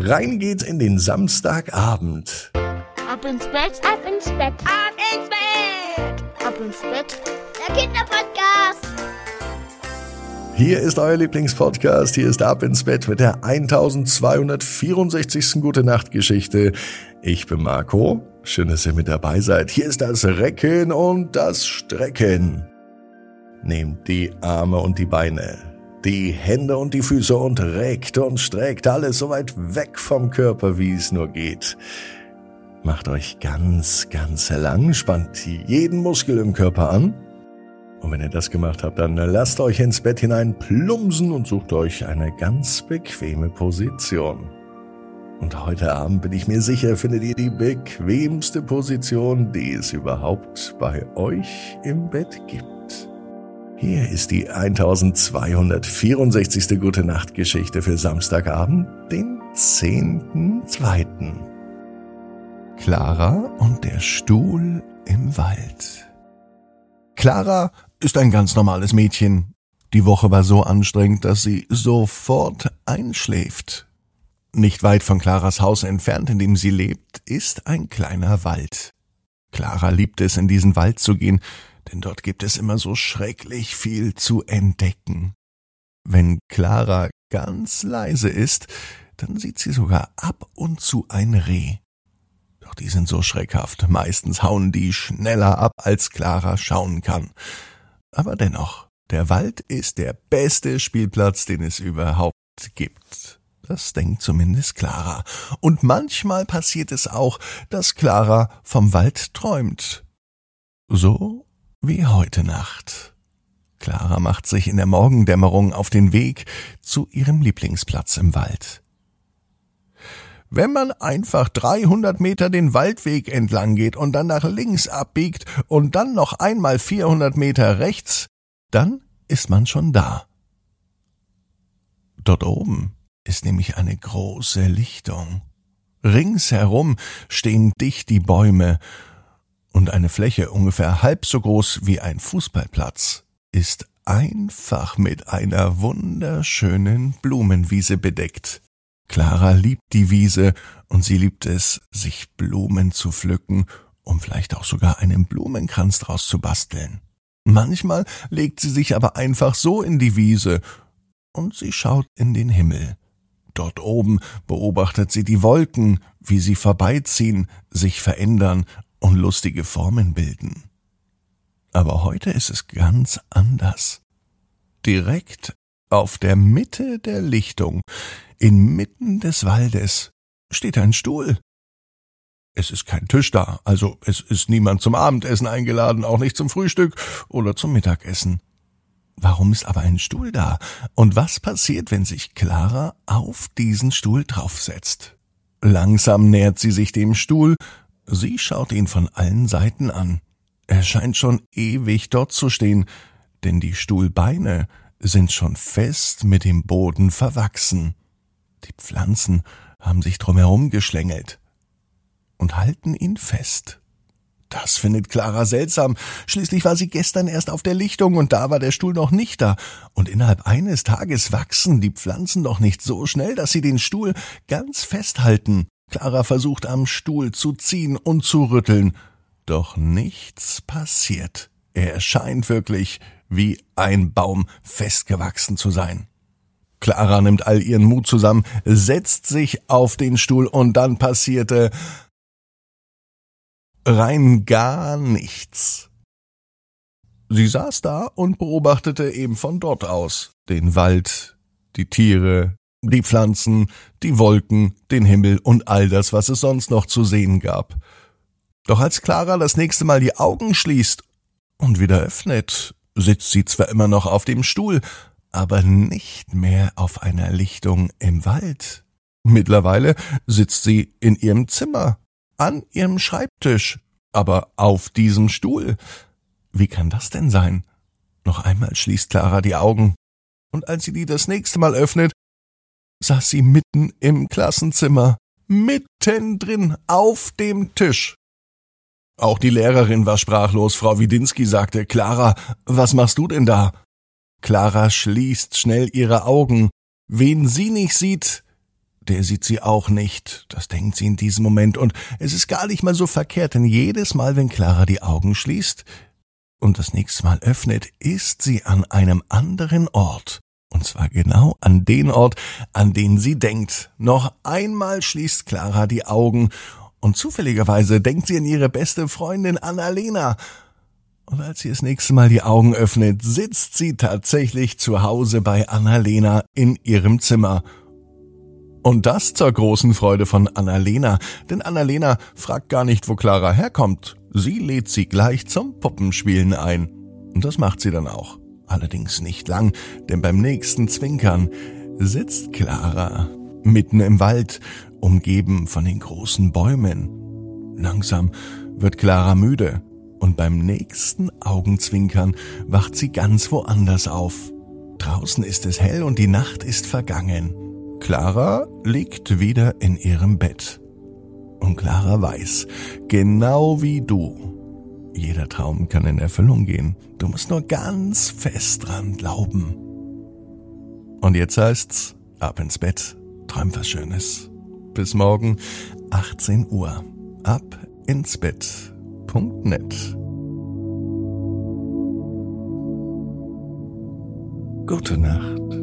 Rein geht's in den Samstagabend. Ab ins Bett, ab ins Bett, ab ins Bett, ab ins Bett. Der Kinderpodcast. Hier ist euer Lieblingspodcast. Hier ist Ab ins Bett mit der 1264. Gute Nacht Geschichte. Ich bin Marco. Schön, dass ihr mit dabei seid. Hier ist das Recken und das Strecken. Nehmt die Arme und die Beine die Hände und die Füße und reckt und streckt alles so weit weg vom Körper, wie es nur geht. Macht euch ganz, ganz lang, spannt jeden Muskel im Körper an. Und wenn ihr das gemacht habt, dann lasst euch ins Bett hinein plumsen und sucht euch eine ganz bequeme Position. Und heute Abend bin ich mir sicher, findet ihr die bequemste Position, die es überhaupt bei euch im Bett gibt. Hier ist die 1264. Gute Nacht Geschichte für Samstagabend, den 10.2. Clara und der Stuhl im Wald. Clara ist ein ganz normales Mädchen. Die Woche war so anstrengend, dass sie sofort einschläft. Nicht weit von Claras Haus entfernt, in dem sie lebt, ist ein kleiner Wald. Clara liebt es, in diesen Wald zu gehen, denn dort gibt es immer so schrecklich viel zu entdecken. Wenn Clara ganz leise ist, dann sieht sie sogar ab und zu ein Reh. Doch die sind so schreckhaft, meistens hauen die schneller ab, als Clara schauen kann. Aber dennoch, der Wald ist der beste Spielplatz, den es überhaupt gibt. Das denkt zumindest Clara. Und manchmal passiert es auch, dass Clara vom Wald träumt. So wie heute Nacht. Clara macht sich in der Morgendämmerung auf den Weg zu ihrem Lieblingsplatz im Wald. Wenn man einfach 300 Meter den Waldweg entlang geht und dann nach links abbiegt und dann noch einmal 400 Meter rechts, dann ist man schon da. Dort oben ist nämlich eine große Lichtung. Ringsherum stehen dicht die Bäume und eine Fläche ungefähr halb so groß wie ein Fußballplatz ist einfach mit einer wunderschönen Blumenwiese bedeckt. Clara liebt die Wiese und sie liebt es, sich Blumen zu pflücken, um vielleicht auch sogar einen Blumenkranz draus zu basteln. Manchmal legt sie sich aber einfach so in die Wiese und sie schaut in den Himmel. Dort oben beobachtet sie die Wolken, wie sie vorbeiziehen, sich verändern und lustige Formen bilden. Aber heute ist es ganz anders. Direkt auf der Mitte der Lichtung, inmitten des Waldes, steht ein Stuhl. Es ist kein Tisch da, also es ist niemand zum Abendessen eingeladen, auch nicht zum Frühstück oder zum Mittagessen. Warum ist aber ein Stuhl da? Und was passiert, wenn sich Clara auf diesen Stuhl draufsetzt? Langsam nähert sie sich dem Stuhl Sie schaut ihn von allen Seiten an. Er scheint schon ewig dort zu stehen, denn die Stuhlbeine sind schon fest mit dem Boden verwachsen. Die Pflanzen haben sich drumherum geschlängelt und halten ihn fest. Das findet Clara seltsam. Schließlich war sie gestern erst auf der Lichtung und da war der Stuhl noch nicht da. Und innerhalb eines Tages wachsen die Pflanzen doch nicht so schnell, dass sie den Stuhl ganz festhalten. Clara versucht am Stuhl zu ziehen und zu rütteln, doch nichts passiert. Er scheint wirklich wie ein Baum festgewachsen zu sein. Clara nimmt all ihren Mut zusammen, setzt sich auf den Stuhl und dann passierte rein gar nichts. Sie saß da und beobachtete eben von dort aus den Wald, die Tiere, die Pflanzen, die Wolken, den Himmel und all das, was es sonst noch zu sehen gab. Doch als Clara das nächste Mal die Augen schließt und wieder öffnet, sitzt sie zwar immer noch auf dem Stuhl, aber nicht mehr auf einer Lichtung im Wald. Mittlerweile sitzt sie in ihrem Zimmer, an ihrem Schreibtisch, aber auf diesem Stuhl. Wie kann das denn sein? Noch einmal schließt Clara die Augen, und als sie die das nächste Mal öffnet, saß sie mitten im Klassenzimmer, mittendrin auf dem Tisch. Auch die Lehrerin war sprachlos. Frau Widinski sagte, Clara, was machst du denn da? Clara schließt schnell ihre Augen. Wen sie nicht sieht, der sieht sie auch nicht. Das denkt sie in diesem Moment. Und es ist gar nicht mal so verkehrt, denn jedes Mal, wenn Clara die Augen schließt und das nächste Mal öffnet, ist sie an einem anderen Ort. Und zwar genau an den Ort, an den sie denkt. Noch einmal schließt Clara die Augen und zufälligerweise denkt sie an ihre beste Freundin Annalena. Und als sie das nächste Mal die Augen öffnet, sitzt sie tatsächlich zu Hause bei Annalena in ihrem Zimmer. Und das zur großen Freude von Annalena, denn Annalena fragt gar nicht, wo Clara herkommt. Sie lädt sie gleich zum Puppenspielen ein. Und das macht sie dann auch. Allerdings nicht lang, denn beim nächsten Zwinkern sitzt Clara mitten im Wald, umgeben von den großen Bäumen. Langsam wird Clara müde und beim nächsten Augenzwinkern wacht sie ganz woanders auf. Draußen ist es hell und die Nacht ist vergangen. Clara liegt wieder in ihrem Bett. Und Clara weiß, genau wie du, jeder Traum kann in Erfüllung gehen. Du musst nur ganz fest dran glauben. Und jetzt heißt's, ab ins Bett, träum was Schönes. Bis morgen, 18 Uhr. Ab ins Bett.net. Gute Nacht.